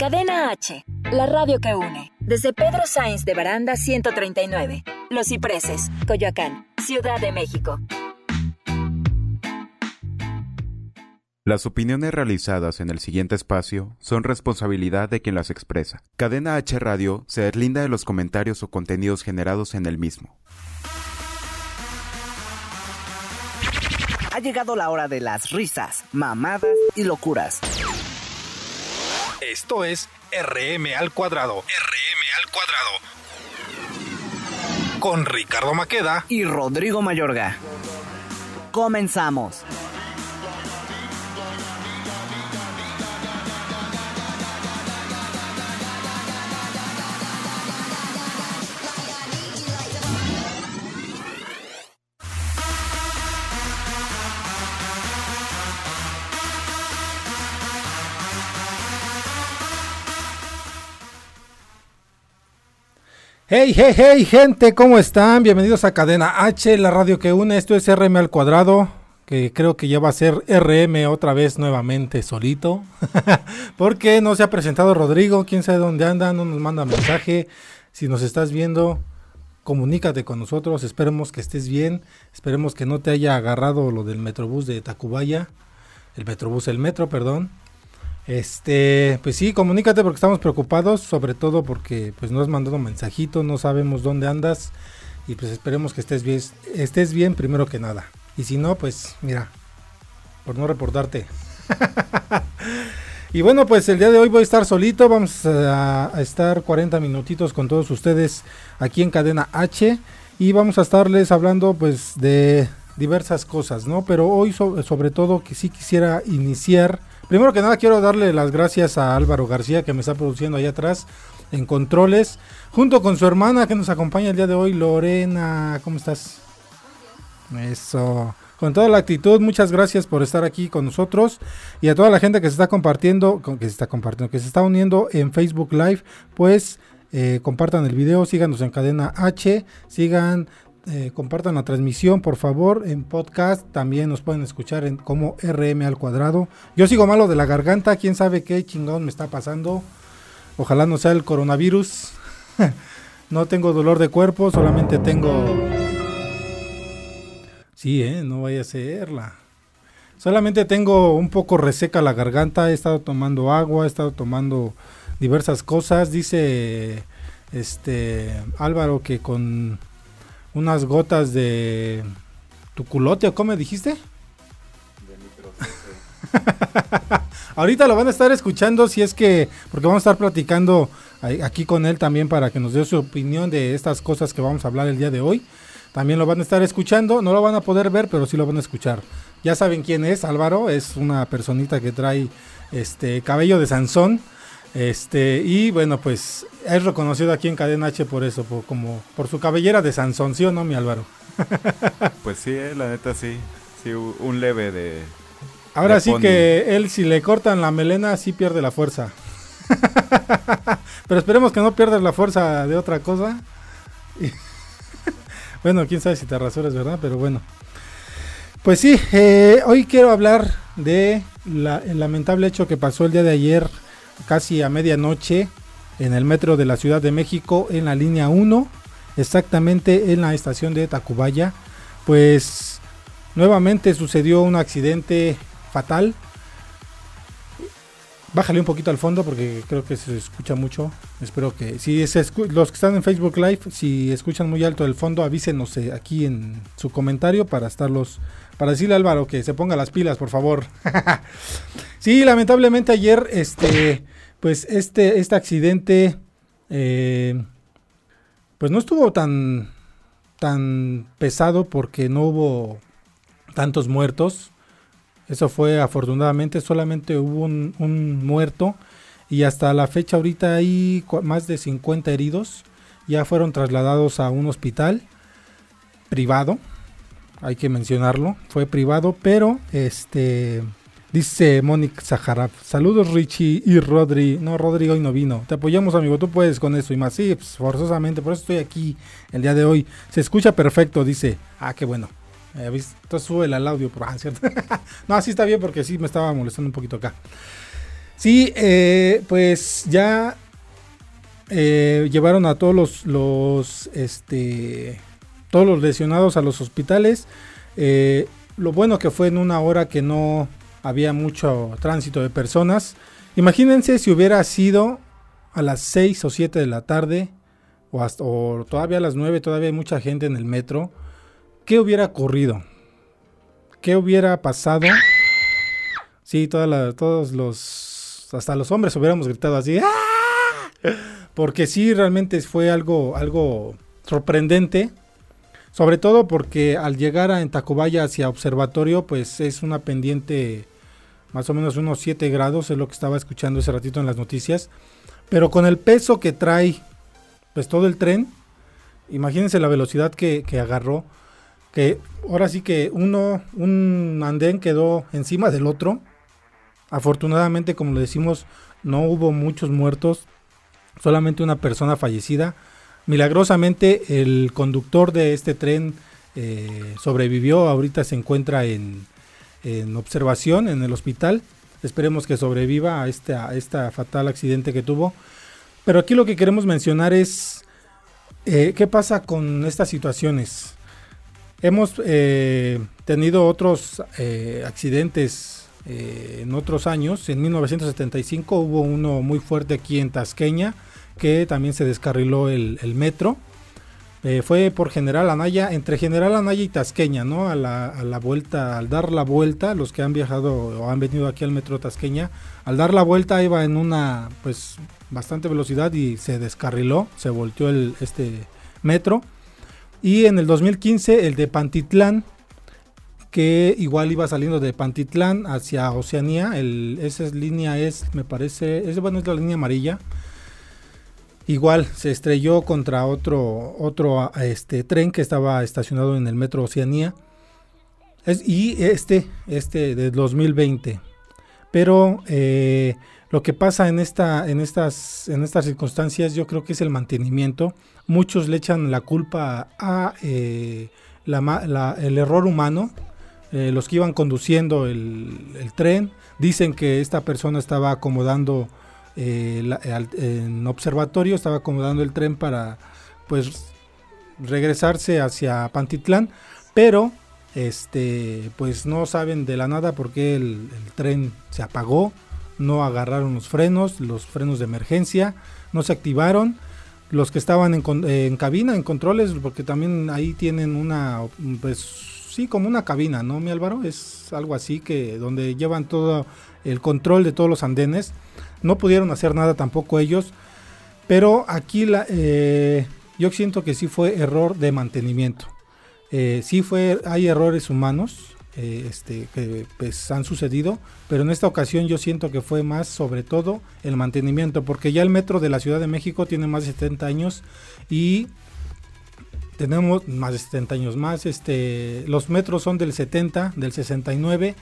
Cadena H, la radio que une. Desde Pedro Sainz de Baranda 139, Los Cipreses, Coyoacán, Ciudad de México. Las opiniones realizadas en el siguiente espacio son responsabilidad de quien las expresa. Cadena H Radio se deslinda de los comentarios o contenidos generados en el mismo. Ha llegado la hora de las risas, mamadas y locuras. Esto es RM al cuadrado. RM al cuadrado. Con Ricardo Maqueda y Rodrigo Mayorga. Comenzamos. Hey, hey, hey, gente, ¿cómo están? Bienvenidos a Cadena H, la radio que une. Esto es RM al cuadrado, que creo que ya va a ser RM otra vez nuevamente solito. Porque no se ha presentado Rodrigo, quién sabe dónde anda, no nos manda mensaje. Si nos estás viendo, comunícate con nosotros. Esperemos que estés bien. Esperemos que no te haya agarrado lo del Metrobús de Tacubaya. El Metrobús, el Metro, perdón. Este, pues sí, comunícate porque estamos preocupados, sobre todo porque pues no has mandado un mensajito, no sabemos dónde andas y pues esperemos que estés bien, estés bien primero que nada. Y si no, pues mira, por no reportarte. y bueno, pues el día de hoy voy a estar solito, vamos a, estar 40 minutitos con todos ustedes aquí en Cadena H y vamos a estarles hablando pues de diversas cosas, ¿no? Pero hoy sobre todo que sí quisiera iniciar Primero que nada quiero darle las gracias a Álvaro García que me está produciendo allá atrás en controles, junto con su hermana que nos acompaña el día de hoy, Lorena. ¿Cómo estás? Eso. Con toda la actitud, muchas gracias por estar aquí con nosotros y a toda la gente que se está compartiendo, que se está compartiendo, que se está uniendo en Facebook Live, pues eh, compartan el video, síganos en cadena H, sigan eh, compartan la transmisión, por favor, en podcast. También nos pueden escuchar en como RM al cuadrado. Yo sigo malo de la garganta, quién sabe qué chingón me está pasando. Ojalá no sea el coronavirus. no tengo dolor de cuerpo, solamente tengo. Sí, eh, no vaya a serla. Solamente tengo un poco reseca la garganta. He estado tomando agua, he estado tomando diversas cosas. Dice este Álvaro que con unas gotas de tu culote o cómo dijiste? De Ahorita lo van a estar escuchando si es que, porque vamos a estar platicando aquí con él también para que nos dé su opinión de estas cosas que vamos a hablar el día de hoy. También lo van a estar escuchando, no lo van a poder ver, pero sí lo van a escuchar. Ya saben quién es, Álvaro, es una personita que trae este cabello de Sansón este, y bueno, pues es reconocido aquí en Cadena H por eso, por, como por su cabellera de Sansón, ¿sí o no, mi Álvaro? pues sí, eh, la neta sí, sí, un leve de... Ahora sí que él si le cortan la melena sí pierde la fuerza. Pero esperemos que no pierdas la fuerza de otra cosa. bueno, quién sabe si te rasuras, ¿verdad? Pero bueno. Pues sí, eh, hoy quiero hablar de la, el lamentable hecho que pasó el día de ayer casi a medianoche en el metro de la Ciudad de México en la línea 1, exactamente en la estación de Tacubaya, pues nuevamente sucedió un accidente fatal. Bájale un poquito al fondo porque creo que se escucha mucho. Espero que si los que están en Facebook Live, si escuchan muy alto el fondo, avísenos eh, aquí en su comentario para estarlos para decirle a Álvaro que se ponga las pilas, por favor. sí, lamentablemente ayer este pues este, este accidente, eh, pues no estuvo tan, tan pesado porque no hubo tantos muertos. Eso fue afortunadamente, solamente hubo un, un muerto y hasta la fecha ahorita hay más de 50 heridos. Ya fueron trasladados a un hospital privado, hay que mencionarlo, fue privado, pero este Dice Mónica Zaharab, saludos Richie y Rodri. No, Rodri hoy no vino. Te apoyamos, amigo, tú puedes con eso y más. Sí, pues, forzosamente, por eso estoy aquí el día de hoy. Se escucha perfecto, dice. Ah, qué bueno. Eh, Entonces sube el audio, por ah, ¿cierto? no, así está bien porque sí me estaba molestando un poquito acá. Sí, eh, pues ya eh, llevaron a todos los, los, este, todos los lesionados a los hospitales. Eh, lo bueno que fue en una hora que no había mucho tránsito de personas. Imagínense si hubiera sido a las 6 o 7 de la tarde o, hasta, o todavía a las 9, todavía hay mucha gente en el metro. ¿Qué hubiera ocurrido? ¿Qué hubiera pasado? Sí, todos los, hasta los hombres hubiéramos gritado así. ¡Ah! Porque sí, realmente fue algo, algo sorprendente. Sobre todo porque al llegar a Tacubaya hacia observatorio, pues es una pendiente más o menos unos 7 grados, es lo que estaba escuchando ese ratito en las noticias. Pero con el peso que trae, pues todo el tren, imagínense la velocidad que, que agarró, que ahora sí que uno, un andén quedó encima del otro. Afortunadamente, como le decimos, no hubo muchos muertos, solamente una persona fallecida. Milagrosamente el conductor de este tren eh, sobrevivió, ahorita se encuentra en, en, observación en el hospital. Esperemos que sobreviva a este, a fatal accidente que tuvo. Pero aquí lo que queremos mencionar es eh, qué pasa con estas situaciones. Hemos eh, tenido otros eh, accidentes en otros años. En 1975 hubo uno muy fuerte aquí en Tasqueña, que también se descarriló el metro. Eh, fue por General Anaya, entre General Anaya y Tasqueña, ¿no? A la, vuelta, al dar la vuelta, los que han viajado o han venido aquí al metro Tasqueña, al dar la vuelta iba en una, pues, bastante velocidad y se descarriló, se volteó el, este metro. Y en el 2015 el de Pantitlán, que igual iba saliendo de Pantitlán hacia Oceanía, el, esa línea es, me parece, es, bueno, es la línea amarilla. Igual se estrelló contra otro, otro este, tren que estaba estacionado en el metro Oceanía. Y este, este de 2020. Pero eh, lo que pasa en, esta, en, estas, en estas circunstancias yo creo que es el mantenimiento. Muchos le echan la culpa a eh, la, el error humano. Eh, los que iban conduciendo el, el, tren dicen que esta persona estaba acomodando eh, en observatorio, estaba acomodando el tren para pues regresarse hacia Pantitlán, pero este pues no saben de la nada porque el, el tren se apagó no agarraron los frenos, los frenos de emergencia, no se activaron. Los que estaban en, en, cabina, en controles, porque también ahí tienen una, pues sí, como una cabina, ¿no, mi Álvaro? Es algo así que donde llevan todo el control de todos los andenes. No pudieron hacer nada tampoco ellos, pero aquí la, eh, yo siento que sí fue error de mantenimiento. Eh, sí fue, hay errores humanos, eh, este, que pues, han sucedido, pero en esta ocasión yo siento que fue más sobre todo el mantenimiento, porque ya el metro de la Ciudad de México tiene más de 70 años y tenemos más de 70 años más, este, los metros son del 70, del 69,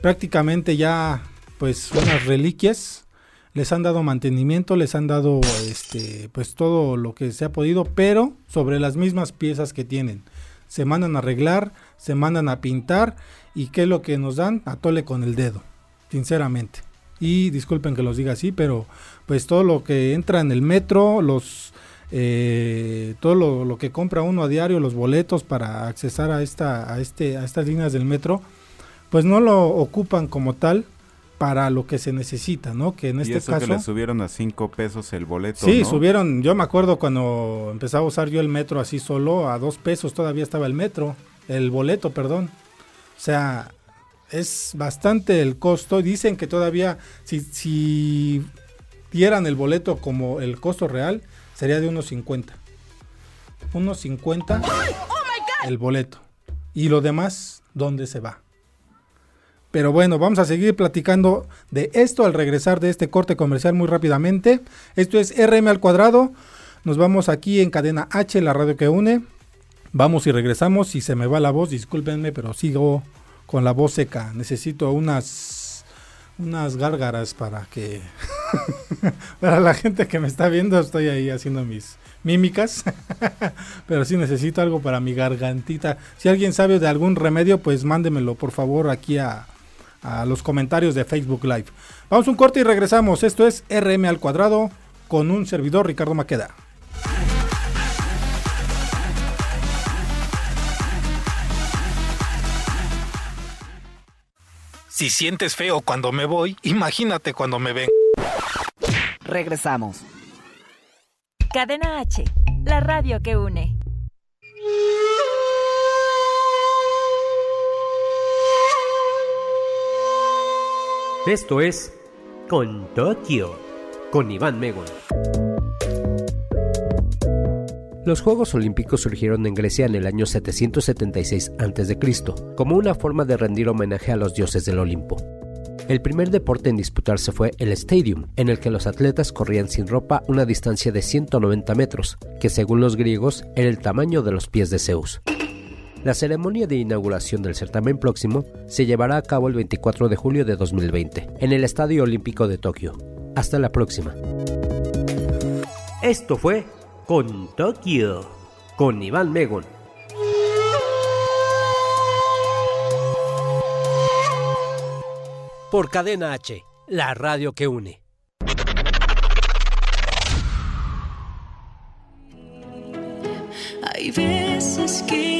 prácticamente ya pues unas reliquias, les han dado mantenimiento, les han dado este, pues todo lo que se ha podido, pero sobre las mismas piezas que tienen. Se mandan a arreglar, se mandan a pintar y qué es lo que nos dan, atole con el dedo, sinceramente. Y disculpen que los diga así, pero pues todo lo que entra en el metro, los eh, todo lo, lo, que compra uno a diario, los boletos para accesar a esta, a este, a estas líneas del metro, pues no lo ocupan como tal para lo que se necesita, ¿no? Que en y este eso caso que le subieron a 5 pesos el boleto. Sí, ¿no? subieron. Yo me acuerdo cuando empezaba a usar yo el metro así solo, a dos pesos todavía estaba el metro, el boleto, perdón. O sea, es bastante el costo. Dicen que todavía, si, si dieran el boleto como el costo real, sería de unos 50. Unos 50 el boleto. Y lo demás, ¿dónde se va? Pero bueno, vamos a seguir platicando de esto al regresar de este corte comercial muy rápidamente. Esto es RM al cuadrado. Nos vamos aquí en cadena H, la radio que une. Vamos y regresamos. Si se me va la voz, discúlpenme, pero sigo con la voz seca. Necesito unas unas gárgaras para que para la gente que me está viendo estoy ahí haciendo mis mímicas pero sí necesito algo para mi gargantita si alguien sabe de algún remedio pues mándemelo por favor aquí a, a los comentarios de Facebook Live. Vamos un corte y regresamos. Esto es RM al cuadrado con un servidor Ricardo Maqueda. Si sientes feo cuando me voy, imagínate cuando me ven. Regresamos. Cadena H, la radio que une. Esto es Con Tokio, con Iván Megon. Los Juegos Olímpicos surgieron en Grecia en el año 776 a.C., como una forma de rendir homenaje a los dioses del Olimpo. El primer deporte en disputarse fue el Stadium, en el que los atletas corrían sin ropa una distancia de 190 metros, que según los griegos era el tamaño de los pies de Zeus. La ceremonia de inauguración del certamen próximo se llevará a cabo el 24 de julio de 2020, en el Estadio Olímpico de Tokio. Hasta la próxima. Esto fue Con Tokio, con Iván Megon. Por Cadena H, la radio que une. Hay veces que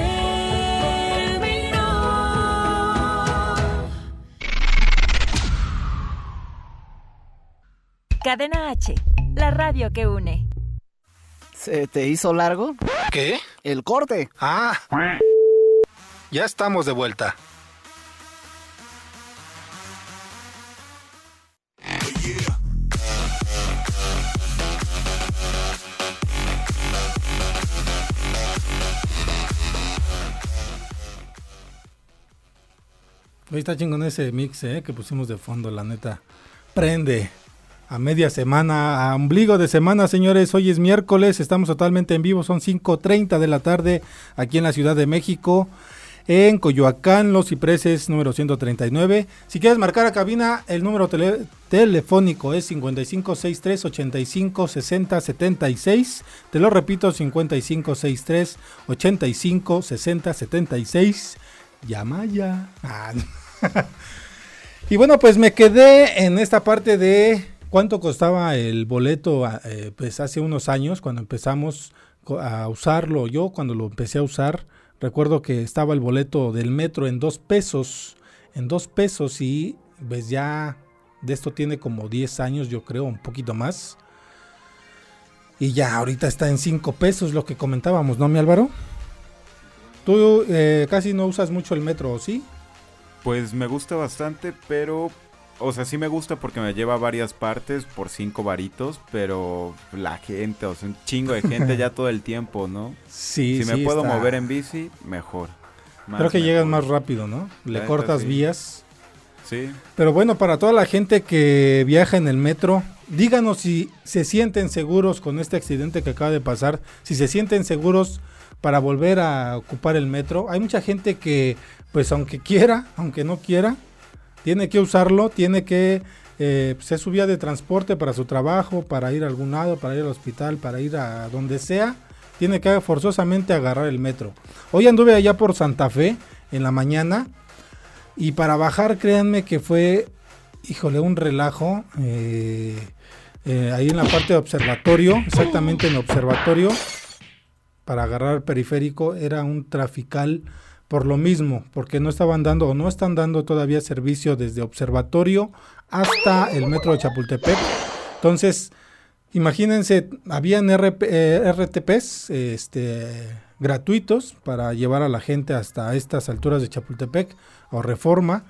Cadena H, la radio que une. ¿Se te hizo largo? ¿Qué? El corte. Ah. Ya estamos de vuelta. Hoy está chingón ese mix eh, que pusimos de fondo, la neta. Prende. A media semana, a ombligo de semana, señores. Hoy es miércoles, estamos totalmente en vivo. Son 5.30 de la tarde aquí en la Ciudad de México. En Coyoacán, Los Cipreses, número 139. Si quieres marcar a cabina, el número tele- telefónico es 5563 85 60 76. Te lo repito, 5563 85 60 76. Llama ya. Ah, y bueno, pues me quedé en esta parte de cuánto costaba el boleto ah, eh, pues hace unos años cuando empezamos a usarlo. Yo cuando lo empecé a usar, recuerdo que estaba el boleto del metro en dos pesos, en dos pesos y pues ya de esto tiene como 10 años, yo creo, un poquito más. Y ya ahorita está en 5 pesos lo que comentábamos, ¿no, mi Álvaro? Tú eh, casi no usas mucho el metro, ¿o ¿sí? Pues me gusta bastante, pero... O sea, sí me gusta porque me lleva a varias partes por cinco varitos, pero la gente, o sea, un chingo de gente ya todo el tiempo, ¿no? Sí, si me puedo está- mover en bici, mejor. Más Creo que llegas mejor. más rápido, ¿no? Le La cortas sí. vías. Sí. Pero bueno, para toda la gente que viaja en el metro, díganos si se sienten seguros con este accidente que acaba de pasar, si se sienten seguros para volver a ocupar el metro. Hay mucha gente que, pues aunque quiera, aunque no quiera, tiene que usarlo, tiene que eh, pues, es su vía de transporte para su trabajo, para ir a algún lado, para ir al hospital, para ir a donde sea, tiene que forzosamente agarrar el metro. Hoy anduve allá por Santa Fe en la mañana y para bajar, créanme que fue, híjole, un relajo. eh, eh, ahí en la parte de observatorio, exactamente en observatorio, para agarrar periférico, era un trafical por lo mismo, porque no estaban dando o no están dando todavía servicio desde observatorio hasta el metro de Chapultepec. Entonces, imagínense, habían RP, eh, RTPs este, gratuitos para llevar a la gente hasta estas alturas de Chapultepec o Reforma,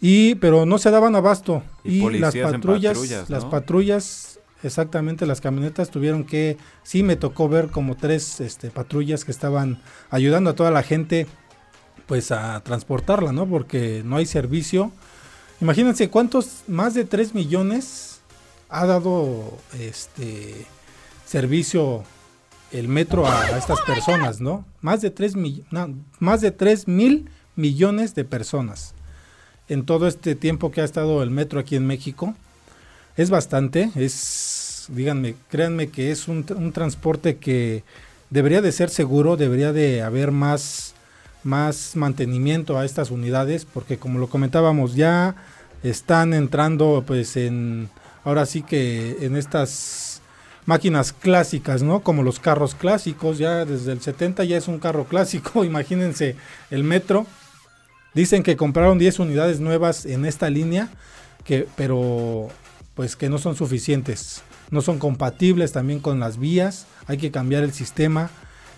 y pero no se daban abasto Y y, las patrullas, las patrullas, exactamente las camionetas tuvieron que, sí me tocó ver como tres este, patrullas que estaban ayudando a toda la gente pues a transportarla, ¿no? Porque no hay servicio. Imagínense cuántos, más de 3 millones ha dado este servicio el metro a, estas personas, ¿no? Más de 3 más de 3 mil millones de personas en todo este tiempo que ha estado el metro aquí en México. Es bastante, es, díganme, créanme que es un, un transporte que debería de ser seguro, debería de haber más, más mantenimiento a estas unidades, porque como lo comentábamos, ya están entrando pues en, ahora sí que en estas máquinas clásicas, ¿no? Como los carros clásicos, ya desde el 70 ya es un carro clásico, imagínense el metro. Dicen que compraron 10 unidades nuevas en esta línea, que, pero pues que no son suficientes, no son compatibles también con las vías, hay que cambiar el sistema.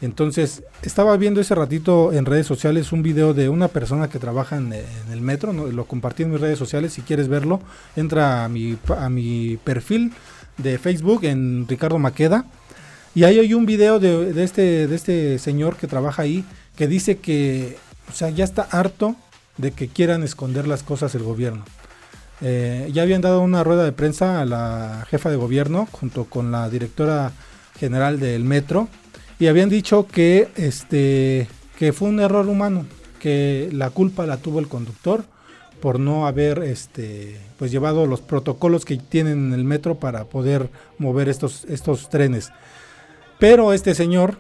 Entonces, estaba viendo ese ratito en redes sociales un video de una persona que trabaja en, el metro, lo compartí en mis redes sociales, si quieres verlo, entra a mi, a mi perfil de Facebook en Ricardo Maqueda. Y ahí hay un video de, de, este, de este señor que trabaja ahí que dice que o sea, ya está harto de que quieran esconder las cosas el gobierno. Eh, ya habían dado una rueda de prensa a la jefa de gobierno junto con la directora general del metro y habían dicho que este que fue un error humano, que la culpa la tuvo el conductor por no haber este pues llevado los protocolos que tienen en el metro para poder mover estos estos trenes. Pero este señor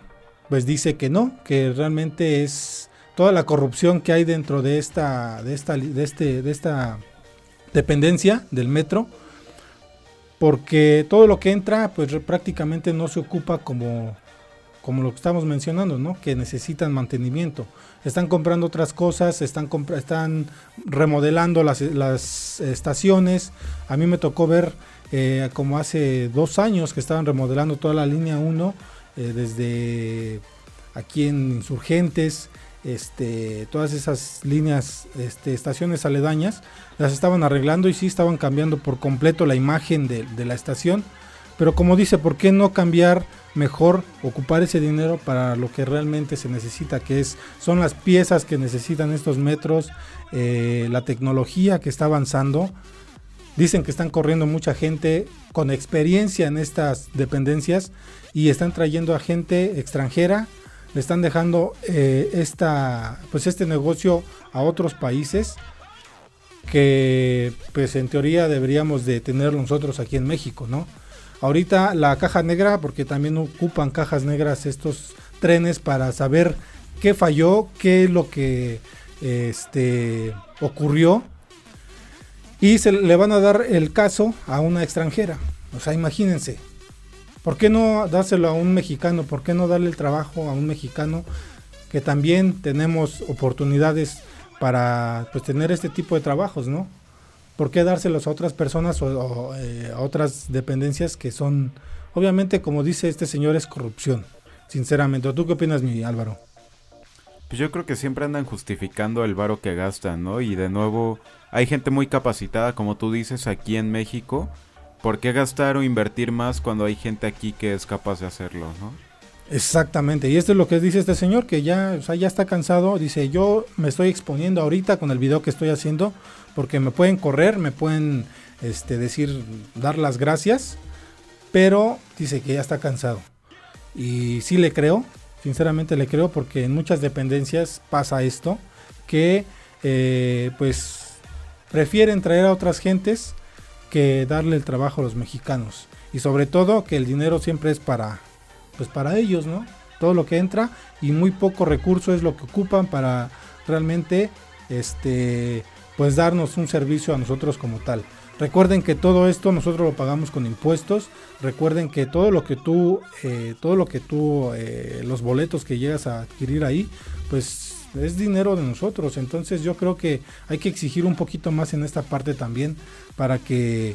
pues dice que no, que realmente es toda la corrupción que hay dentro de esta de esta de este de esta dependencia del metro porque todo lo que entra pues prácticamente no se ocupa como como lo que estamos mencionando, ¿no? Que necesitan mantenimiento. Están comprando otras cosas, están, están remodelando las, las, estaciones. A mí me tocó ver eh, como hace dos años que estaban remodelando toda la línea 1, eh, desde aquí en Insurgentes, este, todas esas líneas, este, estaciones aledañas, las estaban arreglando y sí estaban cambiando por completo la imagen de, de la estación. Pero como dice, ¿por qué no cambiar mejor ocupar ese dinero para lo que realmente se necesita, que es son las piezas que necesitan estos metros, eh, la tecnología que está avanzando. Dicen que están corriendo mucha gente con experiencia en estas dependencias y están trayendo a gente extranjera, le están dejando eh, esta, pues este negocio a otros países que pues en teoría deberíamos de tenerlo nosotros aquí en México, ¿no? Ahorita la caja negra, porque también ocupan cajas negras estos trenes para saber qué falló, qué es lo que este, ocurrió. Y se le van a dar el caso a una extranjera. O sea, imagínense. ¿Por qué no dárselo a un mexicano? ¿Por qué no darle el trabajo a un mexicano que también tenemos oportunidades para pues, tener este tipo de trabajos, ¿no? ¿Por qué dárselos a otras personas o, eh, a otras dependencias que son, obviamente, como dice este señor, es corrupción, sinceramente. ¿Tú qué opinas, mi Álvaro? Pues yo creo que siempre andan justificando el varo que gastan, ¿no? Y de nuevo, hay gente muy capacitada, como tú dices, aquí en México. ¿Por qué gastar o invertir más cuando hay gente aquí que es capaz de hacerlo, no? Exactamente, y esto es lo que dice este señor, que ya, o sea, ya está cansado, dice, yo me estoy exponiendo ahorita con el video que estoy haciendo, porque me pueden correr, me pueden este, decir, dar las gracias, pero dice que ya está cansado. Y sí le creo, sinceramente le creo, porque en muchas dependencias pasa esto, que eh, pues prefieren traer a otras gentes que darle el trabajo a los mexicanos. Y sobre todo que el dinero siempre es para, pues para ellos, ¿no? Todo lo que entra y muy poco recurso es lo que ocupan para realmente este pues darnos un servicio a nosotros como tal. Recuerden que todo esto nosotros lo pagamos con impuestos. Recuerden que todo lo que tú, eh, todo lo que tú, eh, los boletos que llegas a adquirir ahí, pues es dinero de nosotros. Entonces yo creo que hay que exigir un poquito más en esta parte también para que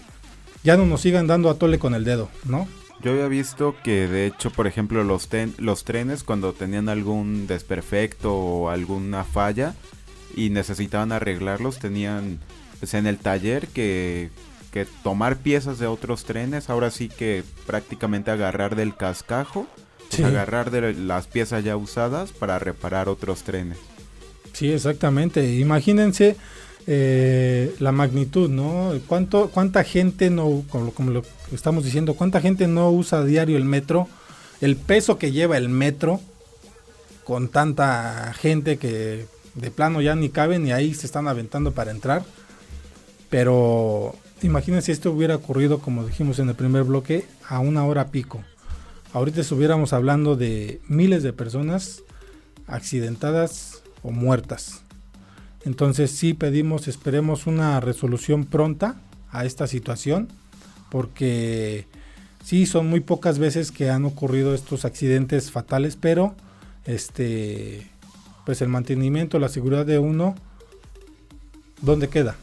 ya no nos sigan dando a tole con el dedo, ¿no? Yo había visto que de hecho, por ejemplo, los, ten, los trenes cuando tenían algún desperfecto o alguna falla, y necesitaban arreglarlos, tenían pues, en el taller que, que tomar piezas de otros trenes, ahora sí que prácticamente agarrar del cascajo, pues, agarrar de las piezas ya usadas para reparar otros trenes. Sí, exactamente. Imagínense eh, la magnitud, ¿no? ¿Cuánto, ¿Cuánta gente no, como, lo estamos diciendo, cuánta gente no usa a diario el metro? el peso que lleva el metro con tanta gente que de plano ya ni cabe ni ahí se están aventando para entrar. Pero imagínense esto hubiera ocurrido, como dijimos en el primer bloque, a una hora pico. Ahorita estuviéramos hablando de miles de personas accidentadas o muertas. Entonces sí pedimos, esperemos una resolución pronta a esta situación, porque sí son muy pocas veces que han ocurrido estos accidentes fatales, pero este pues el mantenimiento, la seguridad de uno, ¿dónde queda?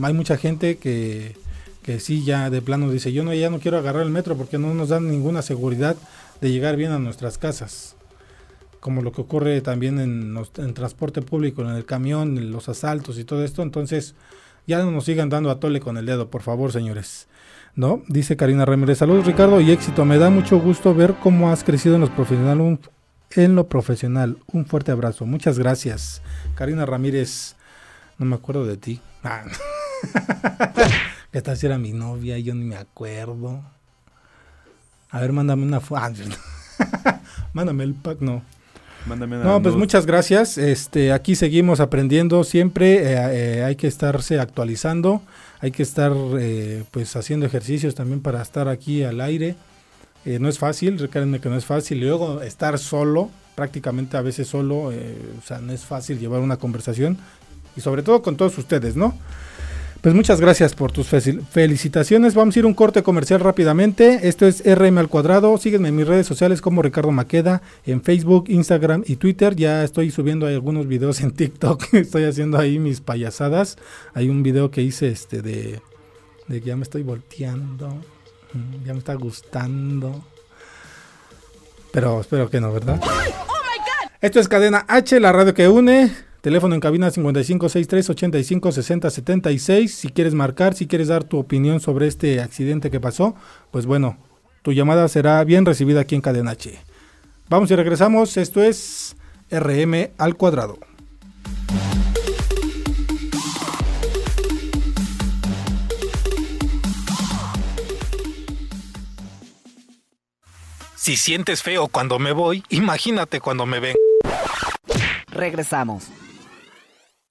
Hay mucha gente que, que sí ya de plano dice, yo no, ya no quiero agarrar el metro porque no nos dan ninguna seguridad de llegar bien a nuestras casas como lo que ocurre también en, en transporte público, en el camión, en los asaltos y todo esto. Entonces, ya no nos sigan dando a tole con el dedo, por favor, señores. ¿No? Dice Karina Ramírez. Saludos, Ricardo, y éxito. Me da mucho gusto ver cómo has crecido en, los profesional, en lo profesional. Un fuerte abrazo. Muchas gracias. Karina Ramírez, no me acuerdo de ti. Ah. Esta sí era mi novia, yo ni me acuerdo. A ver, mándame una foto. Ah, mándame el pack, no no, pues muchas gracias. Este, aquí seguimos aprendiendo siempre. Eh, eh, hay que estarse actualizando. Hay que estar, eh, pues, haciendo ejercicios también para estar aquí al aire. no es fácil, recuerden que no es fácil. luego estar solo, prácticamente a veces solo, o sea, no es fácil llevar una conversación. Y sobre todo con todos ustedes, ¿no? Pues muchas gracias por tus felicitaciones. Vamos a ir un corte comercial rápidamente. Esto es RM al cuadrado. Sígueme en mis redes sociales como Ricardo Maqueda, en Facebook, Instagram y Twitter. Ya estoy subiendo algunos videos en TikTok. estoy haciendo ahí mis payasadas. Hay un video que hice este de, de que ya me estoy volteando. Mm, ya me está gustando. Pero espero que no, ¿verdad? Esto es Cadena H, la radio que une. Teléfono en cabina 5563-856076. Si quieres marcar, si quieres dar tu opinión sobre este accidente que pasó, pues bueno, tu llamada será bien recibida aquí en Cadena H. Vamos y regresamos. Esto es RM al cuadrado. Si sientes feo cuando me voy, imagínate cuando me ven. Regresamos.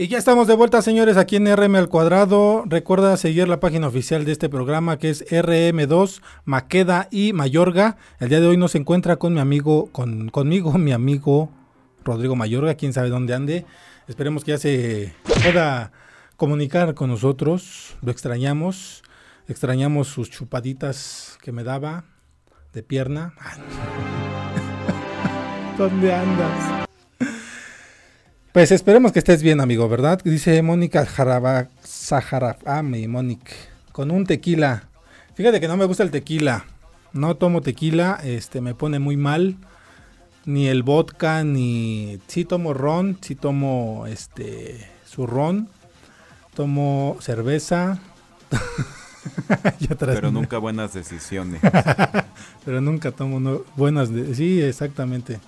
Y ya estamos de vuelta, señores, aquí en RM al cuadrado. Recuerda seguir la página oficial de este programa que es RM2 Maqueda y Mayorga. El día de hoy nos encuentra con mi amigo, con, conmigo, mi amigo Rodrigo Mayorga, quién sabe dónde ande. Esperemos que ya se pueda comunicar con nosotros. Lo extrañamos. Extrañamos sus chupaditas que me daba de pierna. ¿Dónde andas? Pues esperemos que estés bien, amigo, ¿verdad? Dice Mónica Jaraba Ah, mi Mónica. Con un tequila. Fíjate que no me gusta el tequila. No tomo tequila, este me pone muy mal. Ni el vodka, ni. Sí tomo ron, sí tomo este. su ron. tomo cerveza. Pero nunca buenas decisiones. Pero nunca tomo no- buenas. de- sí, exactamente.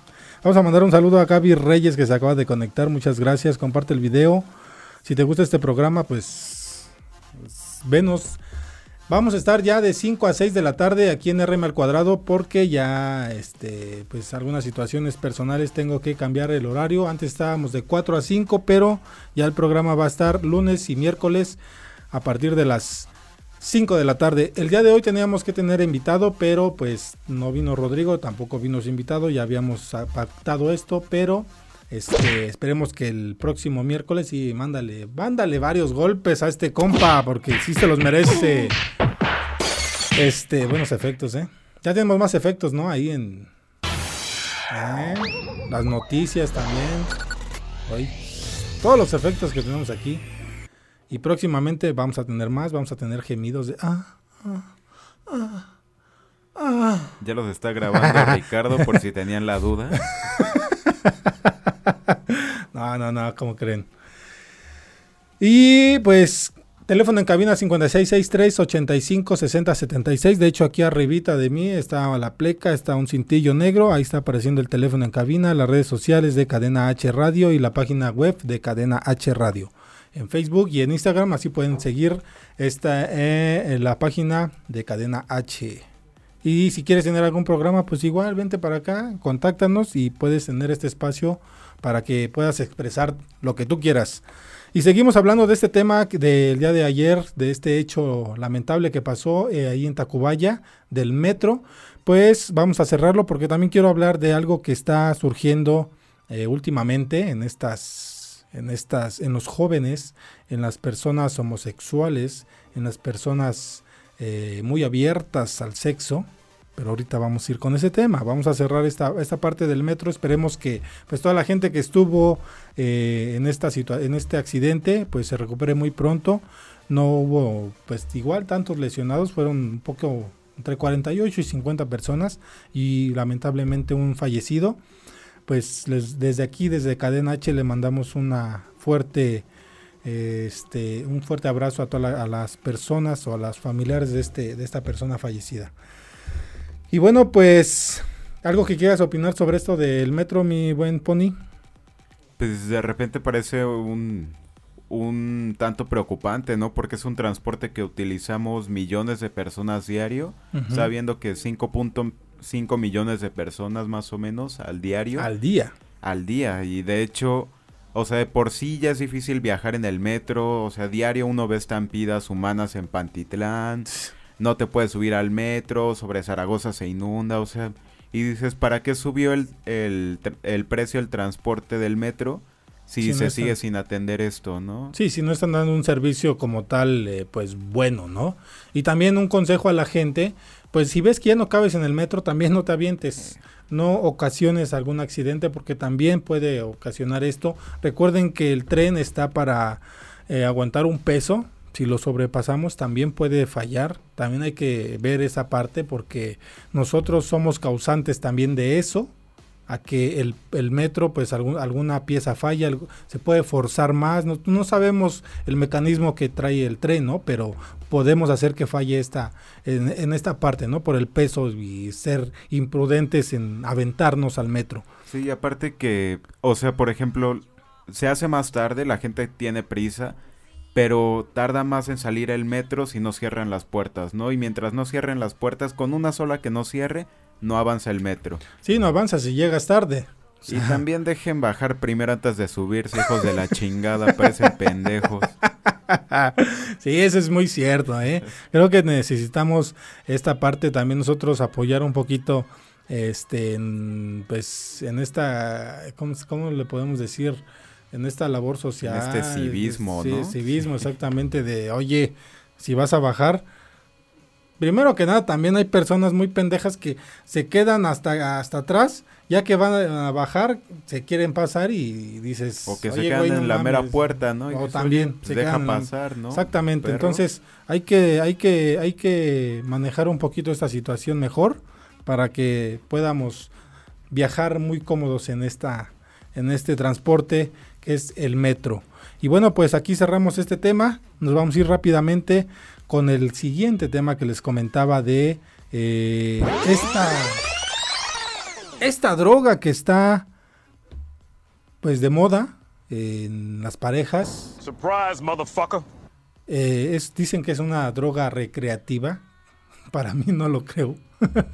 Vamos a mandar un saludo a Gaby Reyes que se acaba de conectar. Muchas gracias. Comparte el video. Si te gusta este programa, pues, venos. Vamos a estar ya de 5 a 6 de la tarde aquí en RM al cuadrado porque ya, este, pues algunas situaciones personales tengo que cambiar el horario. Antes estábamos de 4 a 5, pero ya el programa va a estar lunes y miércoles a partir de las 5 de la tarde. El día de hoy teníamos que tener invitado, pero pues no vino Rodrigo, tampoco vino su invitado, ya habíamos pactado esto, pero este, esperemos que el próximo miércoles y mándale, mándale varios golpes a este compa, porque sí se los merece. Este, buenos efectos, ¿eh? Ya tenemos más efectos, ¿no? Ahí en... ¿eh? Las noticias también. Hoy. Todos los efectos que tenemos aquí. Y próximamente vamos a tener más, vamos a tener gemidos de... Ah, ah, ah, ah. Ya los está grabando Ricardo por si tenían la duda. No, no, no, ¿cómo creen? Y pues, teléfono en cabina 5663-856076. De hecho, aquí arribita de mí está la pleca, está un cintillo negro. Ahí está apareciendo el teléfono en cabina, las redes sociales de Cadena H Radio y la página web de Cadena H Radio. En Facebook y en Instagram, así pueden seguir esta, eh, en la página de Cadena H. Y si quieres tener algún programa, pues igual vente para acá, contáctanos y puedes tener este espacio para que puedas expresar lo que tú quieras. Y seguimos hablando de este tema del día de ayer, de este hecho lamentable que pasó eh, ahí en Tacubaya, del metro. Pues vamos a cerrarlo porque también quiero hablar de algo que está surgiendo eh, últimamente en estas, en estas, en los jóvenes, en las personas homosexuales, en las personas eh, muy abiertas al sexo. Pero ahorita vamos a ir con ese tema. Vamos a cerrar esta, esta parte del metro. Esperemos que pues toda la gente que estuvo eh, en esta en este accidente pues se recupere muy pronto. No hubo pues igual tantos lesionados, fueron un poco entre 48 y 50 personas y lamentablemente un fallecido. Pues desde aquí, desde Cadena H, le mandamos una fuerte, eh, este, un fuerte abrazo a todas las personas o a las familiares de, este, de esta persona fallecida. Y bueno, pues, algo que quieras opinar sobre esto del metro, mi buen Pony. Pues de repente parece un, un tanto preocupante, ¿no? Porque es un transporte que utilizamos millones de personas diario, Ujú. sabiendo que 5.5 millones de personas más o menos al diario. Al día. al día. Y de hecho, o sea, de por sí ya es difícil viajar en el metro. O sea, diario uno ve estampidas humanas en Pantitlán. No te puedes subir al metro. Sobre Zaragoza se inunda. O sea, y dices, ¿para qué subió el, el, el precio del transporte del metro? Si Sí, no se sigue sin atender esto, ¿no? Sí, si no están dando un servicio como tal, eh, pues bueno, ¿no? Y también un consejo a la gente, pues si ves que ya no cabes en el metro, también no te avientes, no ocasiones algún accidente porque también puede ocasionar esto. Recuerden que el tren está para eh, aguantar un peso, si lo sobrepasamos también puede fallar, también hay que ver esa parte porque nosotros somos causantes también de eso, a que el, el metro, pues alguna pieza falla, se puede forzar más, no, no sabemos el mecanismo que trae el tren, ¿no? Pero podemos hacer que falle esta, en, en esta parte, ¿no? Por el peso y ser imprudentes en aventarnos al metro. Sí, aparte que, o sea, por ejemplo, se hace más tarde, la gente tiene prisa, pero tarda más en salir el metro si no cierran las puertas, ¿no? Y mientras no cierren las puertas, con una sola que no cierre, no avanza el metro. Sí, no avanzas si llegas tarde. Y también dejen bajar primero antes de subirse, hijos de la chingada, parecen pendejos. sí, eso es muy cierto, ¿eh? Creo que necesitamos esta parte también nosotros apoyar un poquito, este, en, pues, en esta, ¿cómo, cómo le podemos decir? En esta labor social. este civismo, sí, ¿no? civismo, exactamente, de, oye, si vas a bajar, primero que nada, también hay personas muy pendejas que se quedan hasta, hasta atrás, ya que van a bajar, se quieren pasar y dices... O que se "Oye, quedan güey, no en la mera mames". puerta, ¿no? Y O también "Oye, pues se deja quedan pasar, ¿no? Exactamente, Perro". entonces hay que, hay que, hay que manejar un poquito esta situación mejor para que podamos viajar muy cómodos en esta, en este transporte que es el metro. Y bueno, pues aquí cerramos este tema. Nos vamos a ir rápidamente con el siguiente tema que les comentaba de eh, esta, esta droga que está pues de moda en las parejas. Surprise, motherfucker. Eh, es, dicen que es una droga recreativa. Para mí no lo creo.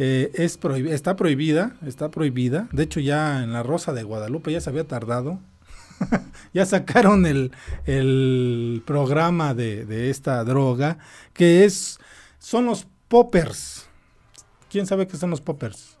Eh, es está prohibida, está prohibida. De hecho, ya en la Rosa de Guadalupe ya se había tardado. ya sacaron el, el programa de, de esta droga, que es son los poppers. ¿Quién sabe qué son los poppers?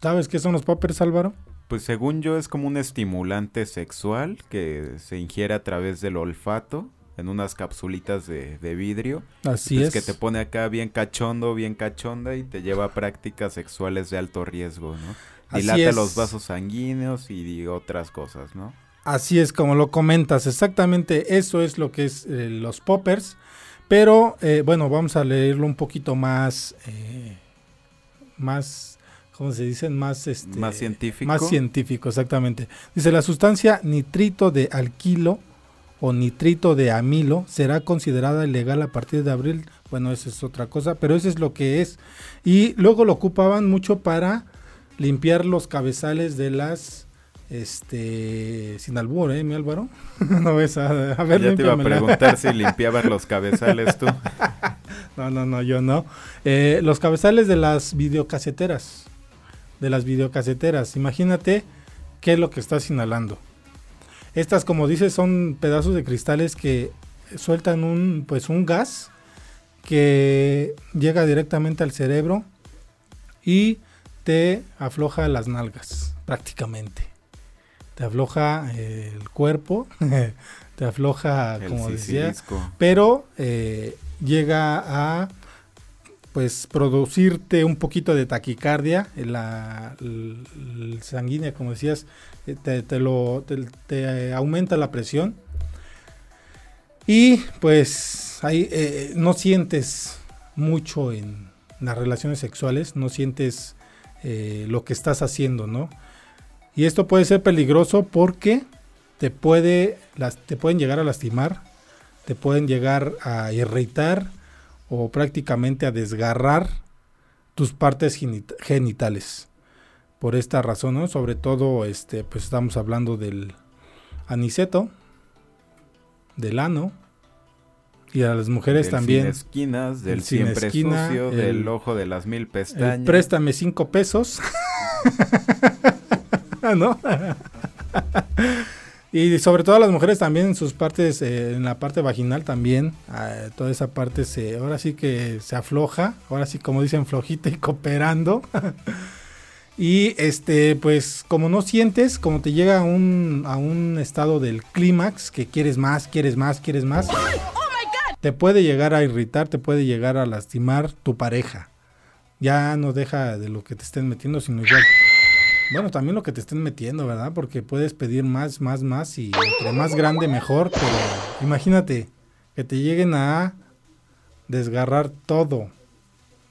¿Sabes qué son los poppers, Álvaro? Pues según yo es como un estimulante sexual que se ingiere a través del olfato en unas capsulitas de, de vidrio. Así Pues es. que te pone acá bien cachondo, bien cachonda y te lleva a prácticas sexuales de alto riesgo, ¿no? Dilata los vasos sanguíneos y otras cosas, ¿no? Así es como lo comentas, exactamente eso es lo que es eh, los poppers. Pero eh, bueno, vamos a leerlo un poquito más, eh, más, ¿cómo se dicen? Más, este, Más científico. Más científico, exactamente. Dice, la sustancia nitrito de alquilo o nitrito de amilo será considerada ilegal a partir de abril. Bueno, eso es otra cosa, pero eso es lo que es. Y luego lo ocupaban mucho para limpiar los cabezales de las este sin albur, ¿eh, mi Álvaro? no ves a, a ver, ya te iba a preguntar si limpiabas los cabezales tú. No, no, no, yo no. Eh, los cabezales de las videocaseteras. De las videocaseteras. Imagínate qué es lo que estás inhalando. Estas, como dices, son pedazos de cristales que sueltan un, pues, un gas que llega directamente al cerebro y te afloja las nalgas, prácticamente. Te afloja eh, el cuerpo, te afloja, El como decía, pero eh, llega a pues producirte un poquito de taquicardia, la, l- l- sanguínea, como decías, eh, te, te lo te, te aumenta la presión y pues ahí eh, no sientes mucho en las relaciones sexuales, no sientes eh, lo que estás haciendo, ¿no? Y esto puede ser peligroso porque te puede te pueden llegar a lastimar, te pueden llegar a irritar o prácticamente a desgarrar tus partes genit- genitales. Por esta razón, ¿no? Sobre todo, este, pues estamos hablando del aniceto, del ano, y a las mujeres Del también. sin esquinas, del el siempre esquina, sucio, el- del ojo de las mil el pestañas. préstame cinco pesos. ¿No? y sobre todo las mujeres también en sus partes, eh, en la parte vaginal también, eh, toda esa parte se, ahora sí que se afloja, ahora sí como dicen flojita y cooperando. y este, pues como no sientes, como te llega a un, a un estado del clímax, que quieres más, quieres más, quieres más, te puede llegar a irritar, te puede llegar a lastimar tu pareja ya no deja de lo que te estén metiendo, sino igual. Bueno, también lo que te estén metiendo, ¿verdad? Porque puedes pedir más, más, más y entre más grande mejor, pero imagínate que te lleguen a desgarrar todo.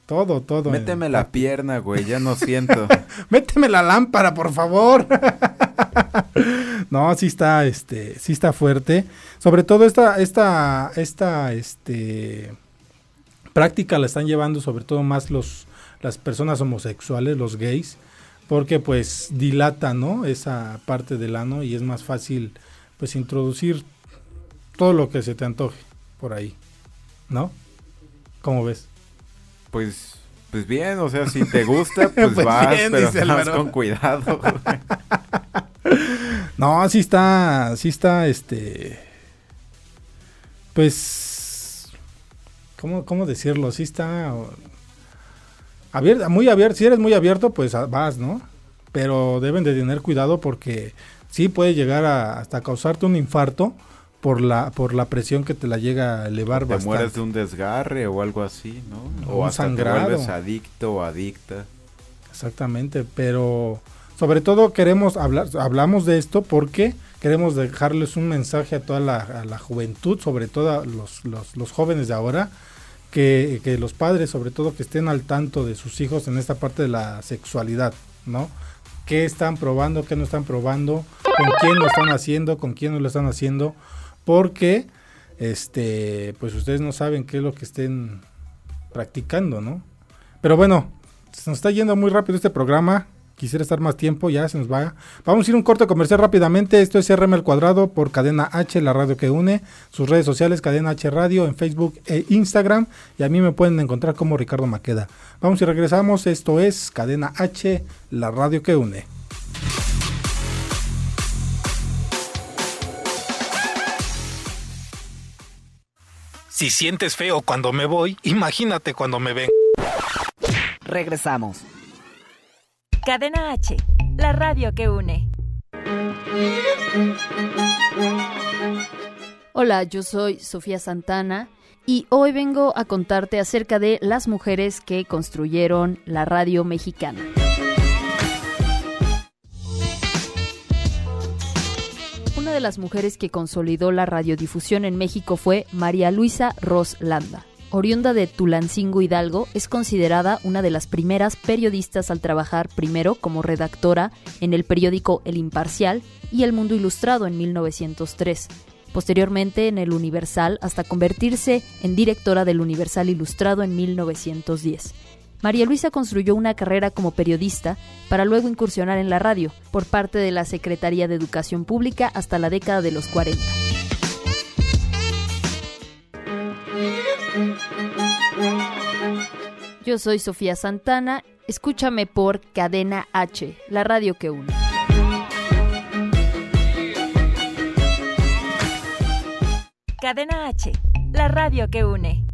Todo, todo. Méteme la pierna, güey, ya no siento. Méteme la lámpara, por favor. no, sí está, este, sí está fuerte. Sobre todo esta, esta, esta, este, práctica la están llevando sobre todo más los, las personas homosexuales, los gays, porque pues dilata, ¿no? Esa parte del ano y es más fácil, pues, introducir todo lo que se te antoje por ahí, ¿no? ¿Cómo ves? Pues, pues bien, o sea, si te gusta, pues, Pues vas, bien, pero Álvaro. con cuidado. No, sí está, sí está, este, pues, ¿cómo, cómo decirlo? Sí está abierta, muy abierto. Si eres muy abierto, pues a- vas, ¿no? Pero deben de tener cuidado porque sí puede llegar a, hasta causarte un infarto por la por la presión que te la llega a elevar te bastante. mueres de un desgarre o algo así, ¿no? O O hasta sangrado. te vuelves adicto o adicta. Exactamente, pero sobre todo queremos hablar, hablamos de esto porque queremos dejarles un mensaje a toda la, juventud, sobre todo a los, los, los jóvenes de ahora, que, que los padres sobre todo que estén al tanto de sus hijos en esta parte de la sexualidad, ¿no? qué están probando, qué no están probando, con quién lo están haciendo, con quién no lo están haciendo, porque este, pues ustedes no saben qué es lo que estén practicando, ¿no? Pero bueno, se nos está yendo muy rápido este programa. Quisiera estar más tiempo, ya se nos va. Vamos a ir un corte comercial rápidamente. Esto es RM al cuadrado por Cadena H, la radio que une. Sus redes sociales, Cadena H Radio, en Facebook e Instagram. Y a mí me pueden encontrar como Ricardo Maqueda. Vamos y regresamos. Esto es Cadena H, la radio que une. Si sientes feo cuando me voy, imagínate cuando me ven. Regresamos. Cadena H, la radio que une. Hola, yo soy Sofía Santana y hoy vengo a contarte acerca de las mujeres que construyeron la radio mexicana. Una de las mujeres que consolidó la radiodifusión en México fue María Luisa Ros Landa. Oriunda de Tulancingo Hidalgo, es considerada una de las primeras periodistas al trabajar primero como redactora en el periódico El Imparcial y El Mundo Ilustrado en 1903 posteriormente en el Universal hasta convertirse en directora del Universal Ilustrado en 1910. María Luisa construyó una carrera como periodista para luego incursionar en la radio por parte de la Secretaría de Educación Pública hasta la década de los 40. Yo soy Sofía Santana, escúchame por Cadena H, la radio que une. Cadena H, la radio que une.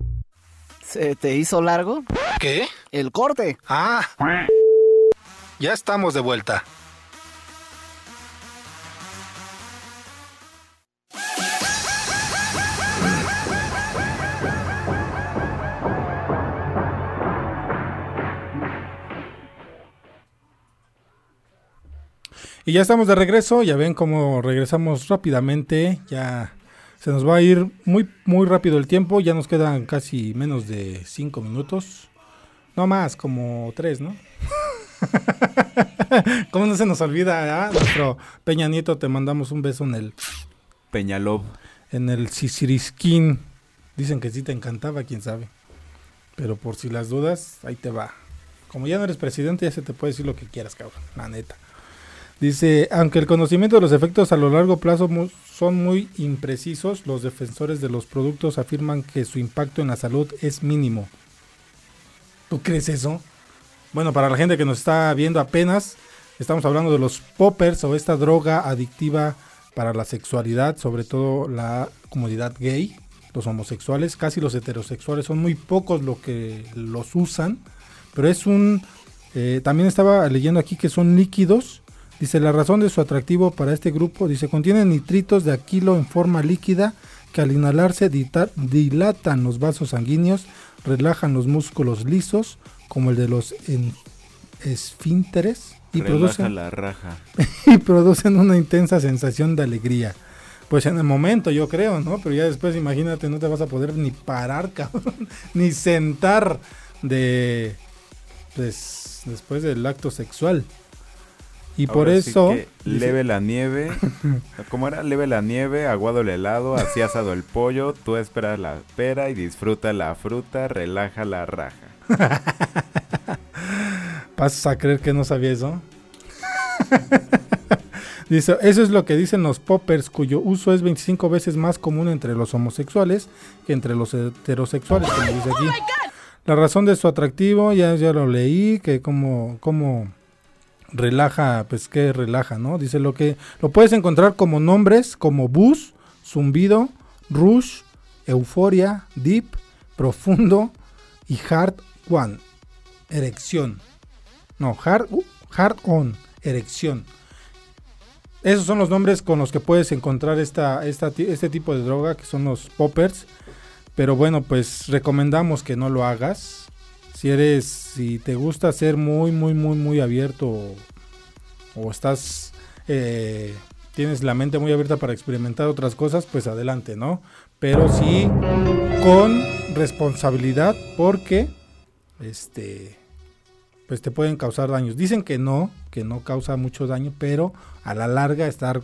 ¿Se te hizo largo? ¿Qué? El corte. Ah. Ya estamos de vuelta. Y ya estamos de regreso, ya ven cómo regresamos rápidamente, ya se nos va a ir muy muy rápido el tiempo, ya nos quedan casi menos de cinco minutos, no más, como tres, ¿no? ¿Cómo no se nos olvida? ah? Nuestro Peña Nieto, te mandamos un beso en el Peñalob. en el Sisirisquín. Dicen que sí te encantaba, quién sabe. Pero por si las dudas, ahí te va. Como ya no eres presidente, ya se te puede decir lo que quieras, cabrón. La neta. Dice, aunque el conocimiento de los efectos a lo largo plazo son muy imprecisos, los defensores de los productos afirman que su impacto en la salud es mínimo. ¿Tú crees eso? Bueno, para la gente que nos está viendo apenas, estamos hablando de los poppers o esta droga adictiva para la sexualidad, sobre todo la comunidad gay, los homosexuales, casi los heterosexuales, son muy pocos los que los usan, pero es un... eh, también estaba leyendo aquí que son líquidos. Dice, la razón de su atractivo para este grupo, dice, contienen nitritos de aquilo en forma líquida que al inhalarse dilatan los vasos sanguíneos, relajan los músculos lisos, como el de los esfínteres, y Relaja producen, la raja. y producen una intensa sensación de alegría. Pues en el momento, yo creo, ¿no? Pero ya después, imagínate, no te vas a poder ni parar, cabrón, ni sentar de, pues, después del acto sexual. Y por Ahora eso, leve la nieve. ¿Cómo era? Leve la nieve, aguado el helado, así asado el pollo. Tú esperas la pera y disfruta la fruta, relaja la raja. ¿Vas a creer que no sabía eso? Dice, eso es lo que dicen los poppers, cuyo uso es 25 veces más común entre los homosexuales que entre los heterosexuales, como dice aquí. La razón de su atractivo, ya, ya lo leí, que como, como relaja, pues que relaja, ¿no? Dice lo que lo puedes encontrar como nombres como bus, zumbido, rush, euforia, deep, profundo y hard one, erección. No, hard, uh, hard on, erección. Esos son los nombres con los que puedes encontrar esta, esta, este tipo de droga, que son los poppers. Pero bueno, pues recomendamos que no lo hagas. Si eres, si te gusta ser muy, muy, muy, muy abierto o, estás, eh, tienes la mente muy abierta para experimentar otras cosas, pues adelante, ¿no? Pero sí con responsabilidad porque, este, pues te pueden causar daños. Dicen que no, que no causa mucho daño, pero a la larga estar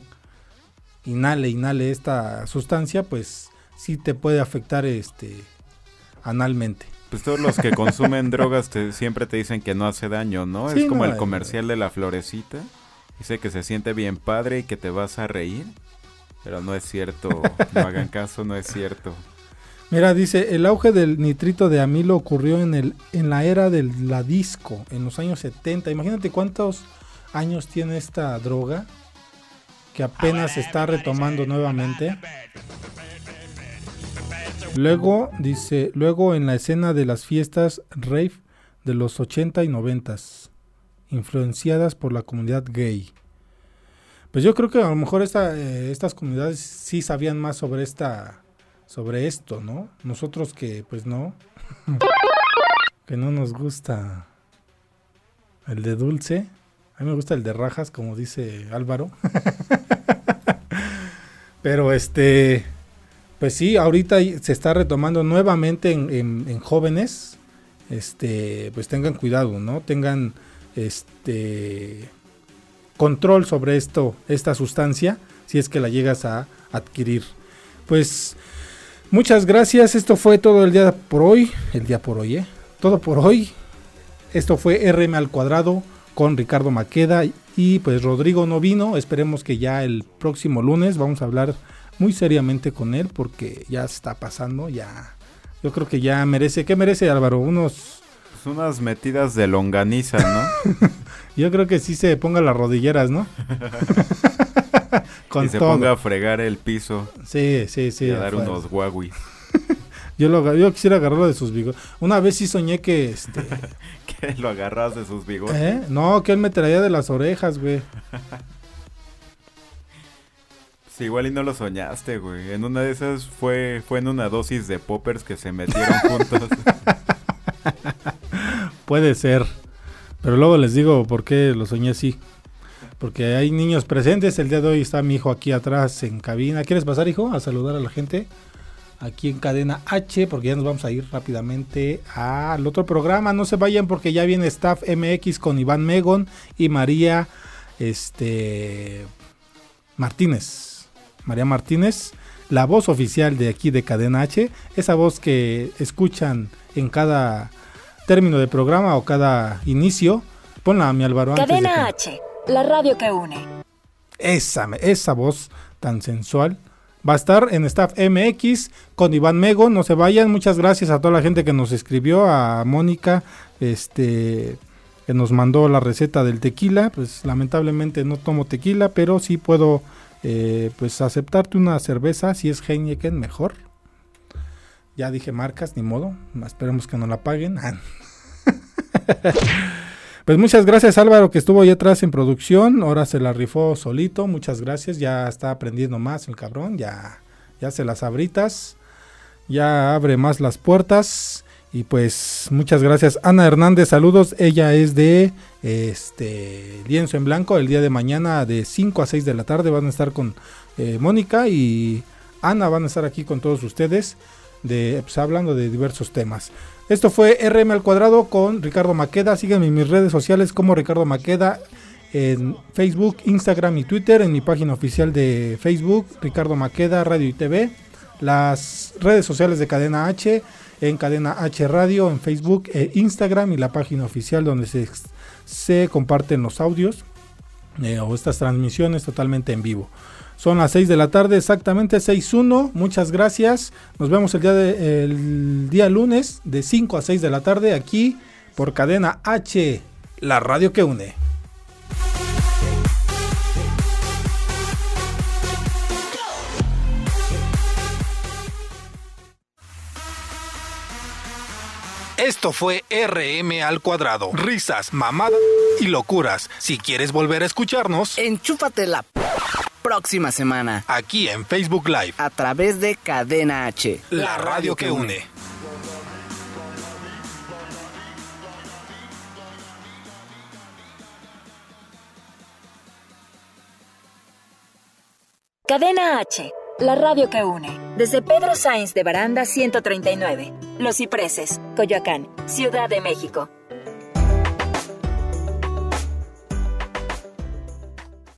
inhale, inhale esta sustancia, pues sí te puede afectar este analmente. Pues todos los que consumen drogas te, siempre te dicen que no hace daño, ¿no? Sí, es como no, el eh, comercial de la florecita. Dice que se siente bien padre y que te vas a reír. Pero no es cierto. No hagan caso, no es cierto. Mira, dice, el auge del nitrito de amilo ocurrió en, el, en la era de la disco, en los años 70. Imagínate cuántos años tiene esta droga que apenas se está retomando nuevamente. Luego, dice, luego en la escena de las fiestas rave de los 80 y 90, influenciadas por la comunidad gay. Pues yo creo que a lo mejor esta, eh, estas comunidades sí sabían más sobre esta sobre esto, ¿no? Nosotros que pues no, que no nos gusta el de dulce, a mí me gusta el de rajas, como dice Álvaro. Pero este, pues sí, ahorita se está retomando nuevamente en, en- en jóvenes. Este, pues tengan cuidado, ¿no? Tengan este control sobre esto, esta sustancia, si es que la llegas a adquirir. Pues muchas gracias. Esto fue todo el día por hoy. El día por hoy, ¿eh? Todo por hoy. Esto fue RM al cuadrado con Ricardo Maqueda y pues Rodrigo no vino. Esperemos que ya el próximo lunes vamos a hablar muy seriamente con él porque ya está pasando, ya. Yo creo que ya merece, ¿qué merece Álvaro? Unos Pues unas metidas de longaniza, ¿no? Yo creo que sí se ponga las rodilleras, ¿no? Con y se todo. ponga a fregar el piso. Sí, sí, sí. y a dar unos guaguis. Yo, lo, yo quisiera agarrarlo de sus bigotes. Una vez sí soñé que este. que lo agarras de sus bigotes. ¿eh? No, que él me traía de las orejas, güey. Sí, igual y no lo soñaste, güey. En una de esas fue, fue en una dosis de poppers que se metieron juntos. Puede ser. Pero luego les digo por qué lo soñé así. Porque hay niños presentes. El día de hoy está mi hijo aquí atrás en cabina. ¿Quieres pasar, hijo, a saludar a la gente? Aquí en cadena H, porque ya nos vamos a ir rápidamente al otro programa. No se vayan porque ya viene Staff MX con Iván Megon y María este, Martínez. María Martínez, la voz oficial de aquí de Cadena H. Esa voz que escuchan en cada término de programa o cada inicio. Ponla a mi Álvaro. antes de Cadena que- H, la radio que une. esa, esa voz tan sensual. Va a estar en Staff MX con Iván Mego. No se vayan. Muchas gracias a toda la gente que nos escribió. A Mónica, este, que nos mandó la receta del tequila. Pues lamentablemente no tomo tequila, pero sí puedo, eh, pues aceptarte una cerveza. Si es Heineken, mejor. Ya dije marcas, ni modo. Esperemos que no la paguen. Pues muchas gracias Álvaro que estuvo ahí atrás en producción, ahora se la rifó solito, muchas gracias, ya está aprendiendo más el cabrón, ya, ya se las abritas, ya abre más las puertas y pues muchas gracias Ana Hernández, saludos, ella es de este Lienzo en Blanco, el día de mañana de 5 a 6 de la tarde van a estar con eh, Mónica y Ana van a estar aquí con todos ustedes de, pues, hablando de diversos temas. Esto fue RM al cuadrado con Ricardo Maqueda. Síganme en mis redes sociales como Ricardo Maqueda en Facebook, Instagram y Twitter. En mi página oficial de Facebook, Ricardo Maqueda, Radio y TV. Las redes sociales de Cadena H, en Cadena H Radio, en Facebook e Instagram y la página oficial donde se, se comparten los audios eh, o estas transmisiones totalmente en vivo. Son las 6 de la tarde, exactamente 6.1. Muchas gracias. Nos vemos el día, el día lunes de 5 a 6 de la tarde aquí por Cadena H, la radio que une. Esto fue RM al cuadrado. Risas, mamadas y locuras. Si quieres volver a escucharnos, Enchúfate la próxima semana aquí en Facebook Live, a través de Cadena H. la radio que une. Cadena H, la radio que une. Desde Pedro Sainz de Baranda 139, Los Cipreses, Coyoacán, Ciudad de México.